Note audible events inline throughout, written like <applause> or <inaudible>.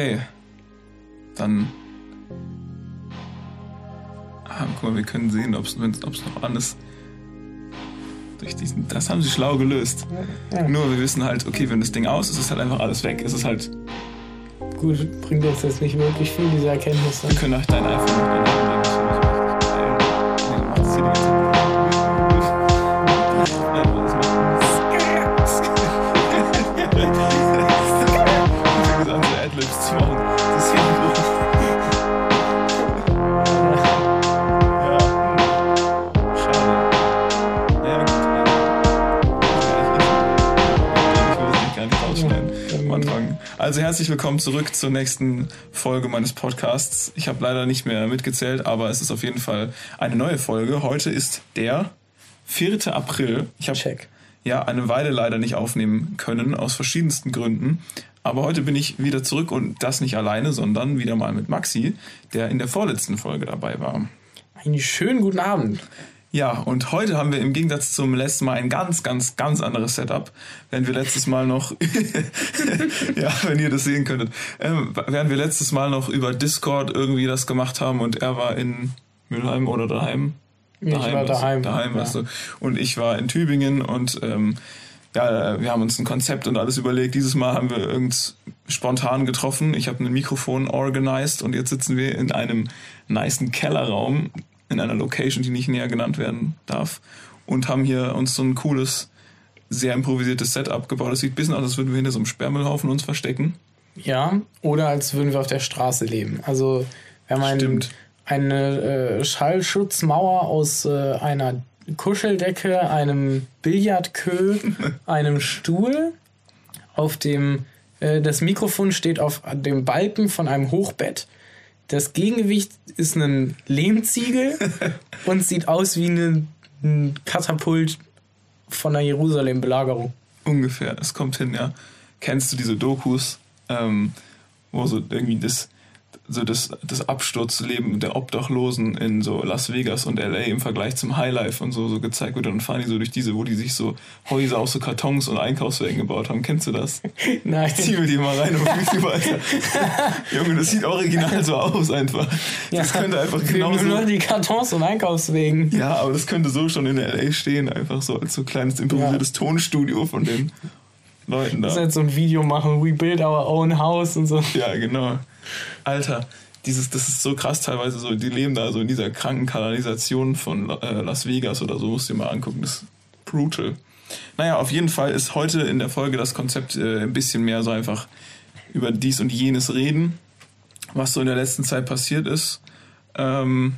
Okay. Dann. Ah, guck mal, wir können sehen, ob es noch an ist. Durch diesen, das haben sie schlau gelöst. Ja. Nur wir wissen halt, okay, wenn das Ding aus ist, ist halt einfach alles weg. Es ist halt. Gut, bringt uns jetzt nicht wirklich viel, diese Erkenntnis. Wir können auch dein iPhone. Herzlich willkommen zurück zur nächsten Folge meines Podcasts. Ich habe leider nicht mehr mitgezählt, aber es ist auf jeden Fall eine neue Folge. Heute ist der 4. April. Ich habe ja eine Weile leider nicht aufnehmen können aus verschiedensten Gründen. Aber heute bin ich wieder zurück und das nicht alleine, sondern wieder mal mit Maxi, der in der vorletzten Folge dabei war. Einen schönen guten Abend. Ja, und heute haben wir im Gegensatz zum letzten Mal ein ganz, ganz, ganz anderes Setup. Während wir letztes Mal noch, <laughs> ja, wenn ihr das sehen könntet, ähm, während wir letztes Mal noch über Discord irgendwie das gemacht haben und er war in Mülheim oder daheim. daheim ich war daheim. Daheim, ja. weißt du. Und ich war in Tübingen und ähm, ja, wir haben uns ein Konzept und alles überlegt. Dieses Mal haben wir irgend spontan getroffen. Ich habe ein Mikrofon organized und jetzt sitzen wir in einem niceen Kellerraum in einer Location, die nicht näher genannt werden darf. Und haben hier uns so ein cooles, sehr improvisiertes Setup gebaut. Das sieht ein bisschen aus, als würden wir hinter so einem Sperrmüllhaufen uns verstecken. Ja, oder als würden wir auf der Straße leben. Also wir haben ein, eine äh, Schallschutzmauer aus äh, einer Kuscheldecke, einem Billardkö, <laughs> einem Stuhl. Auf dem äh, das Mikrofon steht auf dem Balken von einem Hochbett. Das Gegengewicht ist ein Lehmziegel <laughs> und sieht aus wie eine, ein Katapult von der Jerusalem-Belagerung. Ungefähr, es kommt hin, ja. Kennst du diese Dokus, ähm, wo so irgendwie das so das, das Absturzleben der Obdachlosen in so Las Vegas und LA im Vergleich zum Highlife und so, so gezeigt wird. Und dann fahren die so durch diese, wo die sich so Häuser aus so Kartons und Einkaufswagen gebaut haben. Kennst du das? <laughs> Nein. Zieh mir die mal rein auf YouTube, Alter. Junge, das sieht original so aus einfach. Das ja, könnte einfach genau so. Nur die Kartons und Einkaufswegen. Ja, aber das könnte so schon in LA stehen, einfach so als so kleines improvisiertes ja. Tonstudio von den Leuten da. Das ist halt so ein Video machen, we build our own house und so. Ja, genau. Alter, dieses, das ist so krass teilweise so, die leben da so in dieser kranken Kanalisation von äh, Las Vegas oder so, musst du dir mal angucken, das ist brutal. Naja, auf jeden Fall ist heute in der Folge das Konzept äh, ein bisschen mehr so einfach über dies und jenes reden, was so in der letzten Zeit passiert ist. Ähm,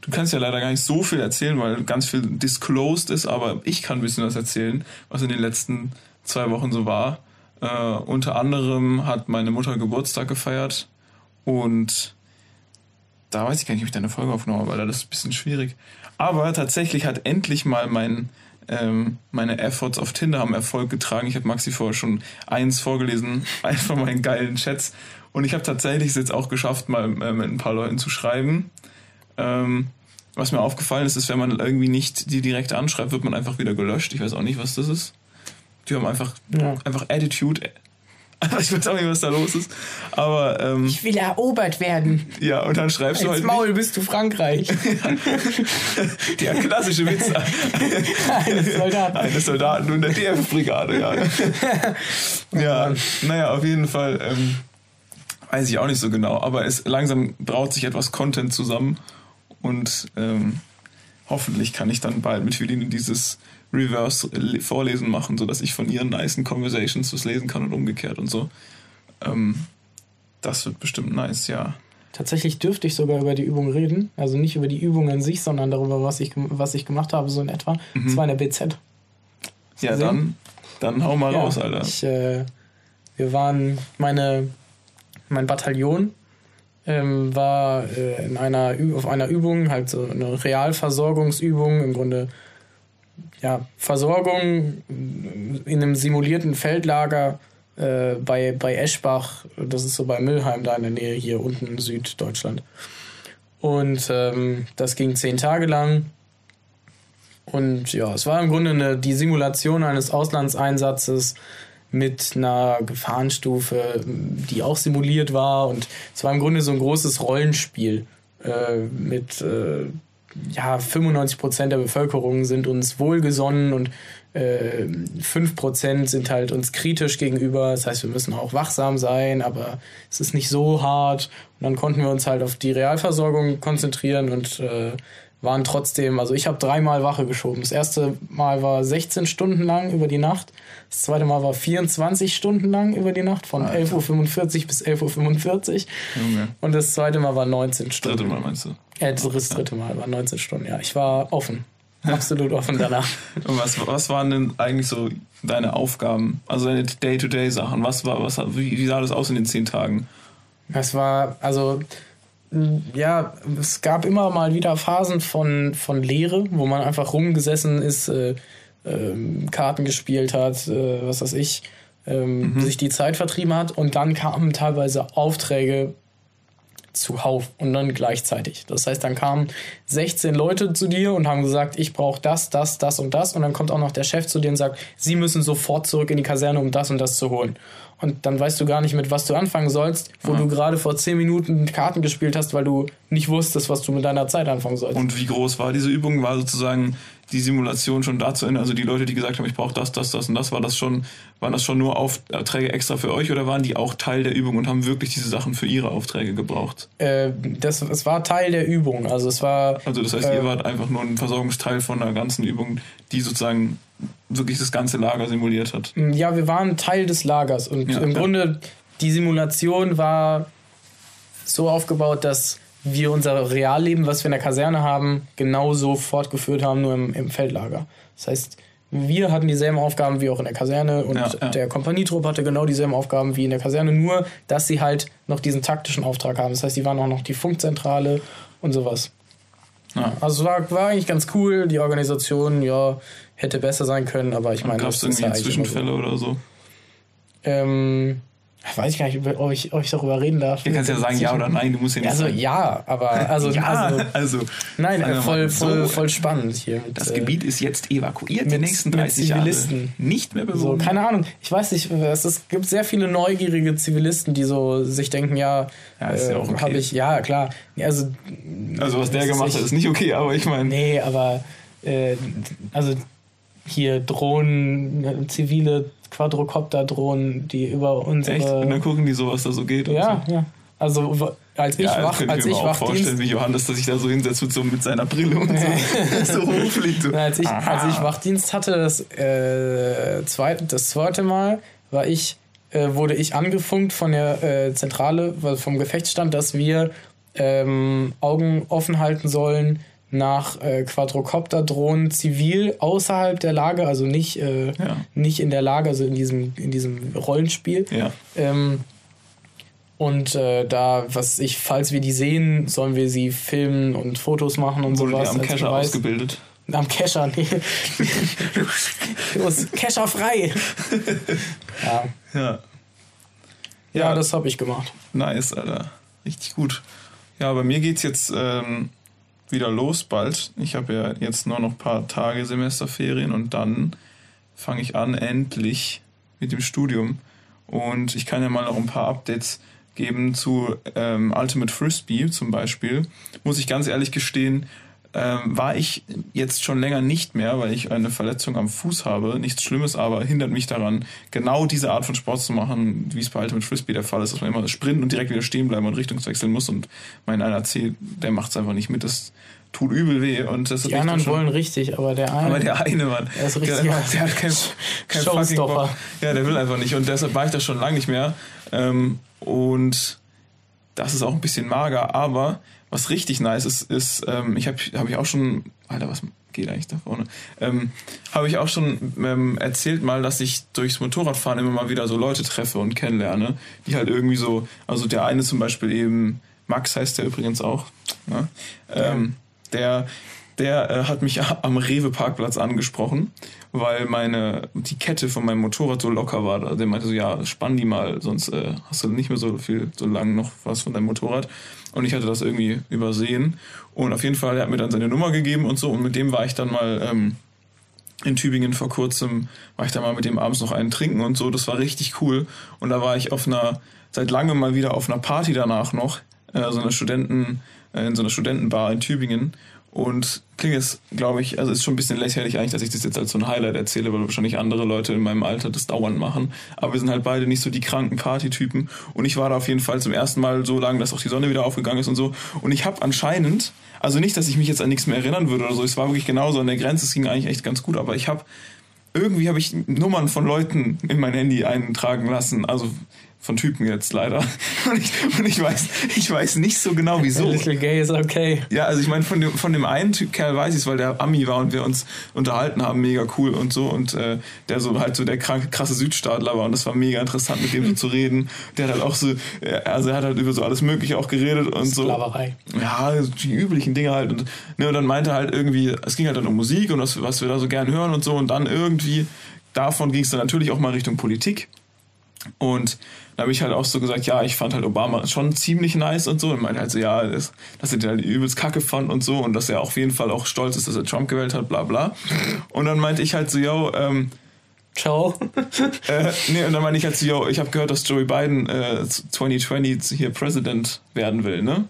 du kannst ja leider gar nicht so viel erzählen, weil ganz viel disclosed ist, aber ich kann ein bisschen was erzählen, was in den letzten zwei Wochen so war. Äh, unter anderem hat meine Mutter Geburtstag gefeiert und da weiß ich gar nicht, ob ich da eine Folge aufgenommen habe, weil das ist ein bisschen schwierig. Aber tatsächlich hat endlich mal mein, ähm, meine Efforts auf Tinder haben Erfolg getragen. Ich habe Maxi vorher schon eins vorgelesen, <laughs> einfach von meinen geilen Chats. Und ich habe tatsächlich es jetzt auch geschafft, mal äh, mit ein paar Leuten zu schreiben. Ähm, was mir aufgefallen ist, ist, wenn man irgendwie nicht die direkt anschreibt, wird man einfach wieder gelöscht. Ich weiß auch nicht, was das ist. Die haben einfach, ja. einfach Attitude, <laughs> ich weiß auch nicht, was da los ist. Aber, ähm, ich will erobert werden. Ja, und dann schreibst Als du halt. Maul bist du Frankreich. <laughs> Der klassische Witz. <laughs> Eines Soldaten. Eines Soldaten und der DF-Brigade, ja. ja, naja, auf jeden Fall. Ähm, weiß ich auch nicht so genau. Aber es langsam braut sich etwas Content zusammen. Und ähm, hoffentlich kann ich dann bald mit Julien dieses Reverse-Vorlesen machen, sodass ich von ihren nicen Conversations was lesen kann und umgekehrt und so. Ähm, das wird bestimmt nice, ja. Tatsächlich dürfte ich sogar über die Übung reden. Also nicht über die Übung an sich, sondern darüber, was ich, was ich gemacht habe, so in etwa. Mhm. Das war in der BZ. Ja, dann, dann hau mal ja, raus, Alter. Ich, äh, wir waren, meine, mein Bataillon ähm, war äh, in einer, auf einer Übung, halt so eine Realversorgungsübung, im Grunde ja, Versorgung in einem simulierten Feldlager äh, bei, bei Eschbach, das ist so bei Müllheim da in der Nähe, hier unten in Süddeutschland. Und ähm, das ging zehn Tage lang. Und ja, es war im Grunde eine, die Simulation eines Auslandseinsatzes mit einer Gefahrenstufe, die auch simuliert war. Und es war im Grunde so ein großes Rollenspiel äh, mit äh, ja, 95 Prozent der Bevölkerung sind uns wohlgesonnen und äh, 5% sind halt uns kritisch gegenüber. Das heißt, wir müssen auch wachsam sein, aber es ist nicht so hart. Und dann konnten wir uns halt auf die Realversorgung konzentrieren und äh, waren trotzdem, also ich habe dreimal Wache geschoben. Das erste Mal war 16 Stunden lang über die Nacht. Das zweite Mal war 24 Stunden lang über die Nacht, von 11.45 Uhr bis 11.45 Uhr. Junge. Und das zweite Mal war 19 Stunden. Dritte Mal meinst du? Äh, das dritte Mal war 19 Stunden, ja. Ich war offen. <laughs> Absolut offen danach. Und was, was waren denn eigentlich so deine Aufgaben? Also deine Day-to-Day-Sachen? Was war, was, wie, wie sah das aus in den zehn Tagen? Es war, also ja, es gab immer mal wieder Phasen von, von Leere, wo man einfach rumgesessen ist, äh, äh, Karten gespielt hat, äh, was weiß ich, ähm, mhm. sich die Zeit vertrieben hat. Und dann kamen teilweise Aufträge zuhauf und dann gleichzeitig. Das heißt, dann kamen 16 Leute zu dir und haben gesagt, ich brauche das, das, das und das. Und dann kommt auch noch der Chef zu dir und sagt, sie müssen sofort zurück in die Kaserne, um das und das zu holen und dann weißt du gar nicht, mit was du anfangen sollst, wo ja. du gerade vor zehn Minuten Karten gespielt hast, weil du nicht wusstest, was du mit deiner Zeit anfangen sollst. Und wie groß war diese Übung? War sozusagen die Simulation schon dazu Ende? Also die Leute, die gesagt haben, ich brauche das, das, das und das, war das schon, waren das schon nur Aufträge extra für euch oder waren die auch Teil der Übung und haben wirklich diese Sachen für ihre Aufträge gebraucht? Äh, das, es war Teil der Übung. Also es war. Also das heißt, äh, ihr wart einfach nur ein Versorgungsteil von einer ganzen Übung, die sozusagen wirklich das ganze Lager simuliert hat. Mm, ja, wir waren Teil des Lagers und ja, im ja. Grunde die Simulation war so aufgebaut, dass wir unser Realleben, was wir in der Kaserne haben, genauso fortgeführt haben, nur im, im Feldlager. Das heißt, wir hatten dieselben Aufgaben wie auch in der Kaserne und ja, ja. der Kompanietrupp hatte genau dieselben Aufgaben wie in der Kaserne, nur dass sie halt noch diesen taktischen Auftrag haben. Das heißt, die waren auch noch die Funkzentrale und sowas. Ja. Also es war, war eigentlich ganz cool, die Organisation, ja, hätte besser sein können, aber ich meine. Gab es irgendwie ja Zwischenfälle so. oder so? Ähm, weiß ich gar nicht, ob ich, ob ich darüber reden darf. Du kannst ja sagen ja oder nein, du musst ja nicht Also sagen. ja, aber also, <laughs> ja, also, also nein, voll, voll, so, voll spannend hier. Mit, das äh, Gebiet ist jetzt evakuiert, mit, die nächsten 30 Jahre nicht mehr bewohnt. So, keine Ahnung, ich weiß nicht, es, ist, gibt sehr viele neugierige Zivilisten, die so sich denken, ja, ja, ist ja äh, okay. habe ich, ja klar, also also was der gemacht hat, ist nicht okay, aber ich meine. Nee, aber äh, also hier Drohnen, zivile Quadrocopter-Drohnen, die über unsere. Echt? Und dann gucken die so, was da so geht. Ja, so. ja. Also als ich ja, wach, ich als ich mir auch vorstellen, wie Johannes, dass sich da so hinsetzt mit, so, mit seiner Brille und so, <laughs> so hochfliegt. So. Als, ich, als ich Wachdienst hatte, das, äh, zweite, das zweite Mal, war ich, äh, wurde ich angefunkt von der äh, Zentrale, vom Gefechtsstand, dass wir ähm, Augen offen halten sollen nach äh, Quadrocopter-Drohnen zivil außerhalb der Lage, also nicht, äh, ja. nicht in der Lage, also in diesem, in diesem Rollenspiel. Ja. Ähm, und äh, da, was ich, falls wir die sehen, sollen wir sie filmen und Fotos machen und Wurde sowas. Am Cacher ausgebildet. Am Cacher, nee. <laughs> Cacher frei. <laughs> ja. ja. Ja, das habe ich gemacht. Nice, Alter. Richtig gut. Ja, bei mir geht's jetzt ähm, wieder los bald. Ich habe ja jetzt nur noch ein paar Tage Semesterferien und dann fange ich an endlich mit dem Studium. Und ich kann ja mal noch ein paar Updates geben zu ähm, Ultimate Frisbee zum Beispiel. Muss ich ganz ehrlich gestehen, ähm, war ich jetzt schon länger nicht mehr, weil ich eine Verletzung am Fuß habe. Nichts Schlimmes, aber hindert mich daran, genau diese Art von Sport zu machen, wie es bei Ultimate Frisbee der Fall ist, dass man immer sprinten und direkt wieder stehen bleiben und Richtungswechseln muss. Und mein einer C, der macht es einfach nicht mit. Das tut übel weh. Und das die anderen wollen richtig, aber der eine. Aber der eine, Mann. Der ist richtig. Der, der hat kein, <laughs> kein Showstopper. Ja, der will einfach nicht. Und deshalb war ich das schon lange nicht mehr. Ähm, und das ist auch ein bisschen mager, aber was richtig nice ist, ist, ähm, ich habe hab ich auch schon, Alter, was geht eigentlich da vorne? Ähm, habe ich auch schon ähm, erzählt mal, dass ich durchs Motorradfahren immer mal wieder so Leute treffe und kennenlerne, die halt irgendwie so, also der eine zum Beispiel eben, Max heißt der übrigens auch, ne? ähm, der, der äh, hat mich <laughs> am Rewe-Parkplatz angesprochen, weil meine, die Kette von meinem Motorrad so locker war. Der meinte so, ja, spann die mal, sonst äh, hast du nicht mehr so viel, so lang noch was von deinem Motorrad. Und ich hatte das irgendwie übersehen. Und auf jeden Fall, er hat mir dann seine Nummer gegeben und so. Und mit dem war ich dann mal ähm, in Tübingen vor kurzem, war ich da mal mit dem abends noch einen trinken und so. Das war richtig cool. Und da war ich auf einer, seit langem mal wieder auf einer Party danach noch, äh, so einer Studenten, äh, in so einer Studentenbar in Tübingen. Und klingt jetzt, glaube ich, also ist schon ein bisschen lächerlich eigentlich, dass ich das jetzt als so ein Highlight erzähle, weil wahrscheinlich andere Leute in meinem Alter das dauernd machen. Aber wir sind halt beide nicht so die kranken Partytypen. Und ich war da auf jeden Fall zum ersten Mal so lange, dass auch die Sonne wieder aufgegangen ist und so. Und ich habe anscheinend, also nicht, dass ich mich jetzt an nichts mehr erinnern würde oder so, es war wirklich genauso an der Grenze, es ging eigentlich echt ganz gut, aber ich habe, irgendwie habe ich Nummern von Leuten in mein Handy eintragen lassen. Also von Typen jetzt leider. <laughs> Und ich, und ich weiß, ich weiß nicht so genau wieso. A <laughs> little gay is okay. Ja, also ich meine, von dem, von dem einen Typ Kerl weiß ich es, weil der Ami war und wir uns unterhalten haben, mega cool und so. Und äh, der so halt so der kranke, krasse Südstaatler war und das war mega interessant, mit dem so zu reden. Der hat halt auch so, also er hat halt über so alles Mögliche auch geredet und so. Sklaverei. Ja, die üblichen Dinge halt. Und, ne, und dann meinte er halt irgendwie, es ging halt dann um Musik und was, was wir da so gern hören und so. Und dann irgendwie, davon ging es dann natürlich auch mal Richtung Politik. Und da habe ich halt auch so gesagt, ja, ich fand halt Obama schon ziemlich nice und so. Und meinte halt so, ja, das, dass er den halt übelst kacke fand und so. Und dass er auf jeden Fall auch stolz ist, dass er Trump gewählt hat, bla bla. Und dann meinte ich halt so, yo, ähm, Ciao. <laughs> äh, nee, und dann meinte ich halt so, yo, ich habe gehört, dass Joey Biden äh, 2020 hier President werden will, ne?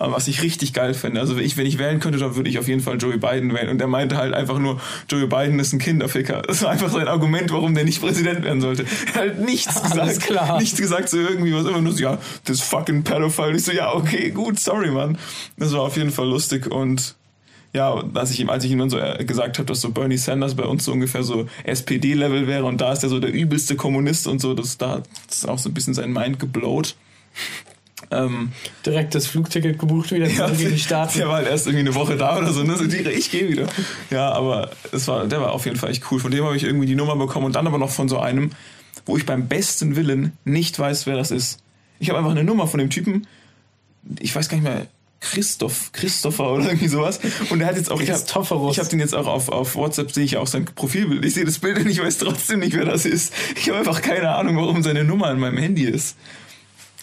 Was ich richtig geil finde. Also ich, wenn ich wählen könnte, dann würde ich auf jeden Fall Joey Biden wählen. Und er meinte halt einfach nur, Joey Biden ist ein Kinderficker. Das war einfach sein Argument, warum der nicht Präsident werden sollte. Er hat halt nichts gesagt. Alles klar. Nichts gesagt, so irgendwie was immer nur so, ja, das fucking Pedophile. Ich so, ja, okay, gut, sorry, Mann. Das war auf jeden Fall lustig und ja, dass ich ihm, als ich ihm dann so äh, gesagt habe, dass so Bernie Sanders bei uns so ungefähr so SPD-Level wäre und da ist er so der übelste Kommunist und so, das, da das ist auch so ein bisschen sein Mind geblowt. Ähm, Direkt das Flugticket gebucht wieder ja, in die Staaten. <laughs> Der war halt erst irgendwie eine Woche da oder so, ne? So, ich gehe wieder. Ja, aber es war, der war auf jeden Fall echt cool. Von dem habe ich irgendwie die Nummer bekommen und dann aber noch von so einem, wo ich beim besten Willen nicht weiß, wer das ist. Ich habe einfach eine Nummer von dem Typen, ich weiß gar nicht mehr, Christoph, Christopher oder irgendwie sowas. Und er hat jetzt auch, ich habe hab den jetzt auch auf, auf WhatsApp, sehe ich auch sein Profilbild. Ich sehe das Bild und ich weiß trotzdem nicht, wer das ist. Ich habe einfach keine Ahnung, warum seine Nummer in meinem Handy ist.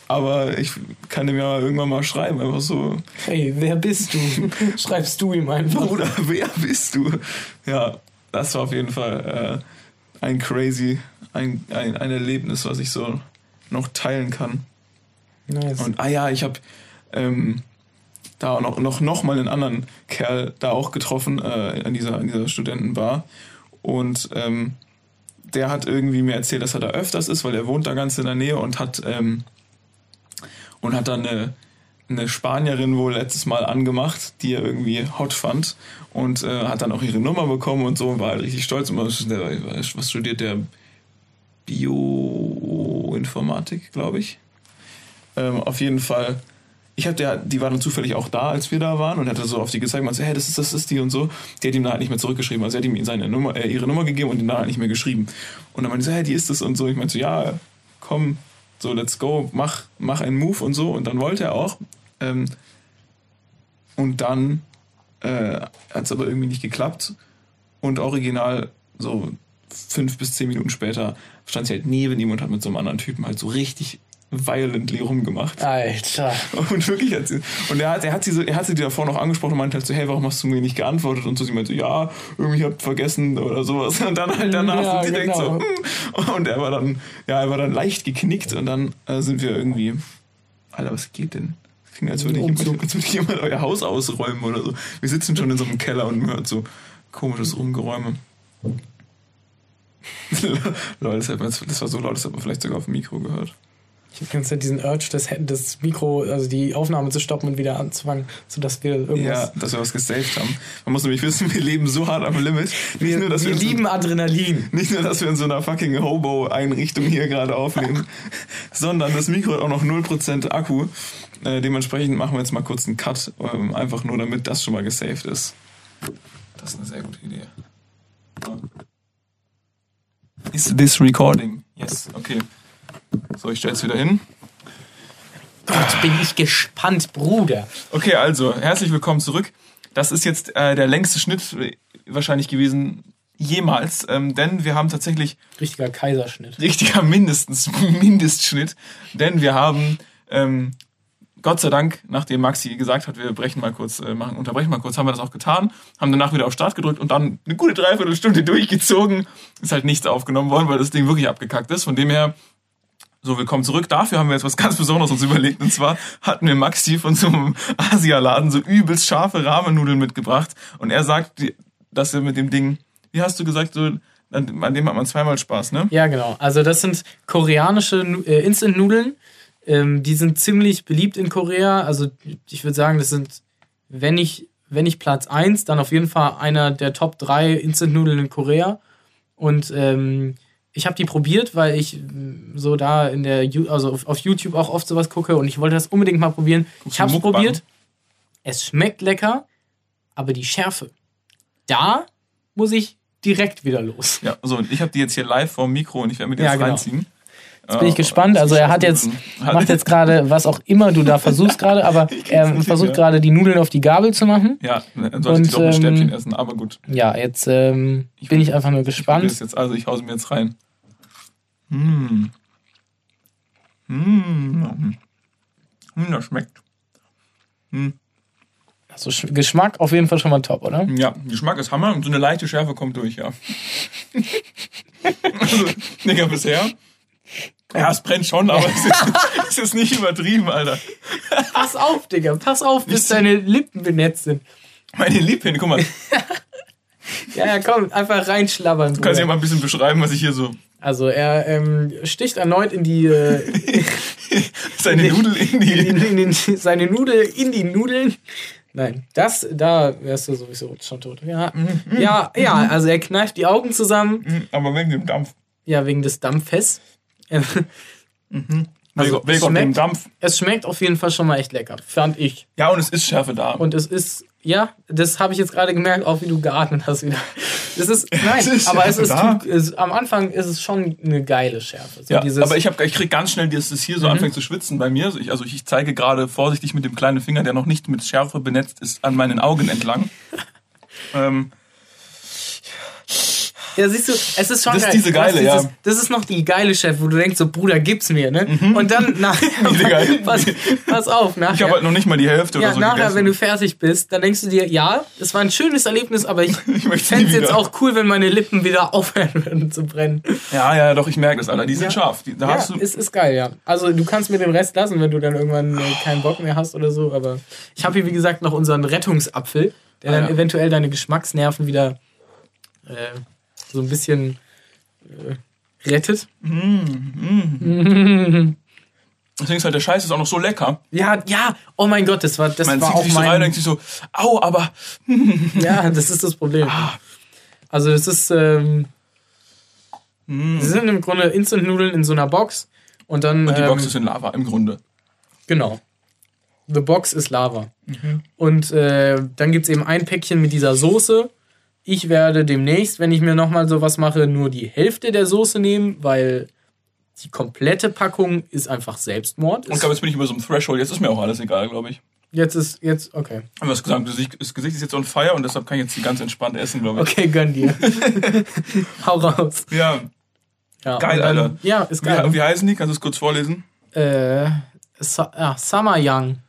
Aber ich kann ihm ja irgendwann mal schreiben, einfach so. Hey, wer bist du? <laughs> Schreibst du ihm einfach. Bruder, wer bist du? Ja, das war auf jeden Fall äh, ein crazy, ein, ein, ein Erlebnis, was ich so noch teilen kann. Nice. Und ah ja, ich habe ähm, da noch, noch, noch mal einen anderen Kerl da auch getroffen, äh, an, dieser, an dieser Studentenbar. Und ähm, der hat irgendwie mir erzählt, dass er da öfters ist, weil er wohnt da ganz in der Nähe und hat ähm, und hat dann eine, eine Spanierin wohl letztes Mal angemacht, die er irgendwie hot fand und äh, hat dann auch ihre Nummer bekommen und so und war halt richtig stolz. Und was, studiert der? Bioinformatik, glaube ich. Ähm, auf jeden Fall. Ich hab der, die war dann zufällig auch da, als wir da waren und hat so auf die gezeigt, man so, hey, das ist das ist die und so. Die hat ihm da halt nicht mehr zurückgeschrieben, also sie hat ihm seine Nummer, äh, ihre Nummer gegeben und ihm da halt nicht mehr geschrieben. Und dann meinte sie, hey, die ist das und so. Ich meinte so, ja, komm, so let's go, mach, mach einen Move und so. Und dann wollte er auch. Ähm, und dann äh, hat es aber irgendwie nicht geklappt. Und original so fünf bis zehn Minuten später stand sie halt neben ihm und hat mit so einem anderen Typen halt so richtig violently rumgemacht. Alter. Und wirklich hat sie, und er hat, er hat sie so, er hat sie davor noch angesprochen und meinte halt so, hey, warum hast du mir nicht geantwortet? Und so, sie meinte so, ja, irgendwie hab vergessen oder sowas. Und dann halt danach ja, sind direkt genau. so, hm. und er war dann, ja, er war dann leicht geknickt und dann äh, sind wir irgendwie, Alter, was geht denn? Klingt, als würde, ich jemand, als würde jemand euer Haus ausräumen oder so. Wir sitzen schon in so einem Keller und man hört so komisches Rumgeräume. <laughs> Leute, das war so laut, das hat man vielleicht sogar auf dem Mikro gehört. Ich habe ganz diesen Urge, das, das Mikro, also die Aufnahme zu stoppen und wieder anzufangen, sodass wir irgendwas. Ja, dass wir was gesaved haben. Man muss nämlich wissen, wir leben so hart am Limit. Nicht wir, nur, dass wir, wir lieben so, Adrenalin. Nicht nur, dass wir in so einer fucking Hobo-Einrichtung hier gerade aufnehmen, <laughs> sondern das Mikro hat auch noch 0% Akku. Äh, dementsprechend machen wir jetzt mal kurz einen Cut, ähm, einfach nur damit das schon mal gesaved ist. Das ist eine sehr gute Idee. Is this recording? Yes, okay. So, ich stelle es wieder hin. Jetzt bin ich gespannt, Bruder. Okay, also, herzlich willkommen zurück. Das ist jetzt äh, der längste Schnitt wahrscheinlich gewesen jemals, ähm, denn wir haben tatsächlich... Richtiger Kaiserschnitt. Richtiger mindestens, <laughs> Mindestschnitt, denn wir haben ähm, Gott sei Dank, nachdem Maxi gesagt hat, wir brechen mal kurz, äh, machen, unterbrechen mal kurz, haben wir das auch getan, haben danach wieder auf Start gedrückt und dann eine gute Dreiviertelstunde <laughs> durchgezogen. Ist halt nichts aufgenommen worden, weil das Ding wirklich abgekackt ist. Von dem her, so, willkommen zurück. Dafür haben wir jetzt was ganz Besonderes uns überlegt. Und zwar hatten wir Maxi von so einem <laughs> Asialaden so übelst scharfe Ramennudeln mitgebracht. Und er sagt, dass er mit dem Ding, wie hast du gesagt, so, an, dem hat man zweimal Spaß, ne? Ja, genau. Also das sind koreanische äh, Instant-Nudeln ähm, die sind ziemlich beliebt in Korea. Also ich würde sagen, das sind, wenn nicht, wenn nicht Platz 1, dann auf jeden Fall einer der Top 3 Instant-Nudeln in Korea. Und ähm, ich habe die probiert, weil ich mm, so da in der, also auf, YouTube auch oft sowas gucke und ich wollte das unbedingt mal probieren. Guckst ich habe es probiert. Es schmeckt lecker, aber die Schärfe, da muss ich direkt wieder los. Ja, so und ich habe die jetzt hier live vor dem Mikro und ich werde mir die ja, jetzt genau. reinziehen. Jetzt bin ich gespannt. Also er hat jetzt, macht <laughs> jetzt gerade, was auch immer du da versuchst gerade, aber <laughs> er versucht gerade die Nudeln auf die Gabel zu machen. Ja, dann sollte ich doch ein Stäbchen essen, aber gut. Ja, jetzt ähm, ich bin ich einfach nur gespannt. Ich jetzt, also ich hause mir jetzt rein. Mmh. Mmh. Mmh, das schmeckt. Mmh. Also Geschmack auf jeden Fall schon mal top, oder? Ja, Geschmack ist Hammer und so eine leichte Schärfe kommt durch, ja. <laughs> also, Digga, bisher ja, es brennt schon, aber es ist, <laughs> es ist nicht übertrieben, Alter. Pass auf, Digga, pass auf, bis deine Lippen benetzt sind. Meine Lippen, guck mal. <laughs> ja, ja, komm, einfach reinschlabbern. Du kannst ja mal ein bisschen beschreiben, was ich hier so. Also er ähm, sticht erneut in die äh, <laughs> seine in Nudel in die, in, in, in, seine Nudel in die Nudeln. Nein, das da wärst du sowieso schon tot. Ja, mm, ja, ja. Also er kneift die Augen zusammen. Mm, aber wegen dem Dampf. Ja, wegen des Dampfes mhm. Also Weg auf den Dampf. Es schmeckt auf jeden Fall schon mal echt lecker, fand ich. Ja, und es ist Schärfe da. Und es ist, ja, das habe ich jetzt gerade gemerkt, auch wie du geatmet hast wieder. Das ist, <laughs> nein, es ist aber es ist, es, am Anfang ist es schon eine geile Schärfe. So ja, aber ich, hab, ich krieg ganz schnell, dass das hier so mhm. anfängt zu schwitzen bei mir. Ich, also ich zeige gerade vorsichtig mit dem kleinen Finger, der noch nicht mit Schärfe benetzt ist, an meinen Augen entlang. <laughs> ähm, ja, siehst du, es ist schon das geil. Ist diese geile, dieses, ja. Das ist noch die geile Chef, wo du denkst, so Bruder, gib's mir, ne? Mhm. Und dann nachher, <laughs> <laughs> pass, pass auf, nachher. Ich habe halt noch nicht mal die Hälfte ja, oder so nachher, gegessen. wenn du fertig bist, dann denkst du dir, ja, es war ein schönes Erlebnis, aber ich, <laughs> ich fände es jetzt auch cool, wenn meine Lippen wieder aufhören würden zu brennen. Ja, ja, doch, ich merke das, Alter. Die sind ja. scharf. Die, da ja, hast du ist, ist geil, ja. Also du kannst mir den Rest lassen, wenn du dann irgendwann äh, keinen Bock mehr hast oder so, aber ich habe hier, wie gesagt, noch unseren Rettungsapfel, der ah, dann eventuell deine Geschmacksnerven wieder äh, so ein bisschen äh, rettet. Mm, mm. Deswegen ist halt der Scheiß ist auch noch so lecker. Ja, ja, oh mein Gott, das war, das Man war auch sich mein... so rein und denkt sich so, au, aber... <laughs> ja, das ist das Problem. Ah. Also es ist, ähm, mm. sie sind im Grunde Instant-Nudeln in so einer Box und dann... Und die ähm, Box ist in Lava, im Grunde. Genau. The Box ist Lava. Mhm. Und äh, dann gibt es eben ein Päckchen mit dieser Soße ich werde demnächst, wenn ich mir nochmal sowas mache, nur die Hälfte der Soße nehmen, weil die komplette Packung ist einfach Selbstmord. Und ich glaube, jetzt bin ich über so einem Threshold. Jetzt ist mir auch alles egal, glaube ich. Jetzt ist, jetzt, okay. Aber das gesagt, das Gesicht ist jetzt on fire und deshalb kann ich jetzt die ganz entspannt essen, glaube ich. Okay, gönn dir. <laughs> Hau raus. Ja. ja geil, dann, Alter. Ja, ist geil. Wie, wie heißen die? Kannst du es kurz vorlesen? Äh, ja, Summer Young.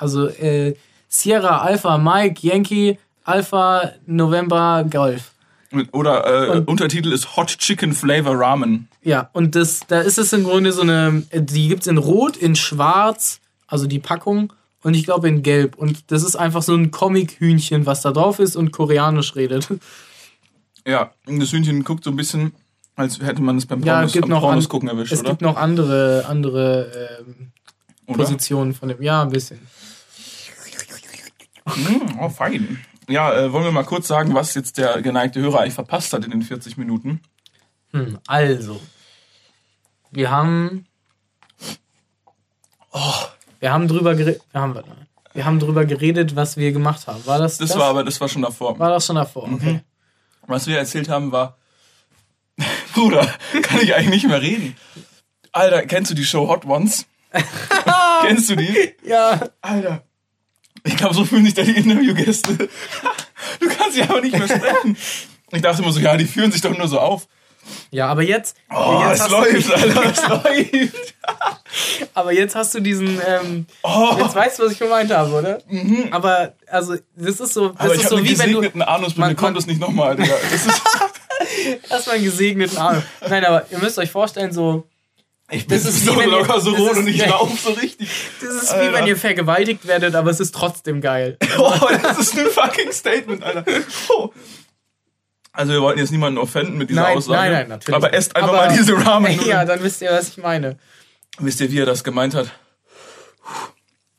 Also, äh, Sierra Alpha Mike Yankee Alpha November Golf. Oder äh, Untertitel ist Hot Chicken Flavor Ramen. Ja, und das, da ist es im Grunde so eine, die gibt es in Rot, in Schwarz, also die Packung, und ich glaube in Gelb. Und das ist einfach so ein Comic-Hühnchen, was da drauf ist und koreanisch redet. Ja, und das Hühnchen guckt so ein bisschen, als hätte man es beim Pornos, ja, gibt Pornos gucken erwischt, es oder? Es gibt noch andere, andere ähm, Positionen von dem. Ja, ein bisschen. Mm, oh, fein. Ja, äh, wollen wir mal kurz sagen, was jetzt der geneigte Hörer eigentlich verpasst hat in den 40 Minuten? Hm, also, wir haben. Oh, wir haben drüber geredet. Wir haben, wir haben drüber geredet, was wir gemacht haben. War das? Das, das? war aber das war schon davor. War das schon davor? Mhm. Okay. Was wir erzählt haben, war. <laughs> Bruder, kann ich eigentlich nicht mehr reden. Alter, kennst du die Show Hot Ones? <laughs> kennst du die? Ja. Alter. Ich glaube, so fühlen sich die Interviewgäste. Du kannst sie aber nicht mehr sprechen. Ich dachte immer so, ja, die führen sich doch nur so auf. Ja, aber jetzt. Oh, jetzt es läuft, Alter, <laughs> es läuft. aber jetzt hast du diesen. Ähm, oh. Jetzt weißt du, was ich gemeint habe, oder? Mhm. Aber, also, das ist so. Das aber ist ich so wie wenn du. Anus, mir kommt das nicht nochmal, Digga. Das ist. <laughs> Erstmal einen gesegneten Arm. Nein, aber ihr müsst euch vorstellen, so. Ich bin das ist so locker ihr, so rot und ich laufe so richtig. <laughs> Das ist Alter. wie wenn ihr vergewaltigt werdet, aber es ist trotzdem geil. <laughs> oh, das ist ein fucking Statement, Alter. Oh. Also wir wollten jetzt niemanden offenden mit dieser nein, Aussage. Nein, nein, natürlich. Aber esst einfach aber, mal diese Ramen. <laughs> Ja, dann wisst ihr, was ich meine. Wisst ihr, wie er das gemeint hat?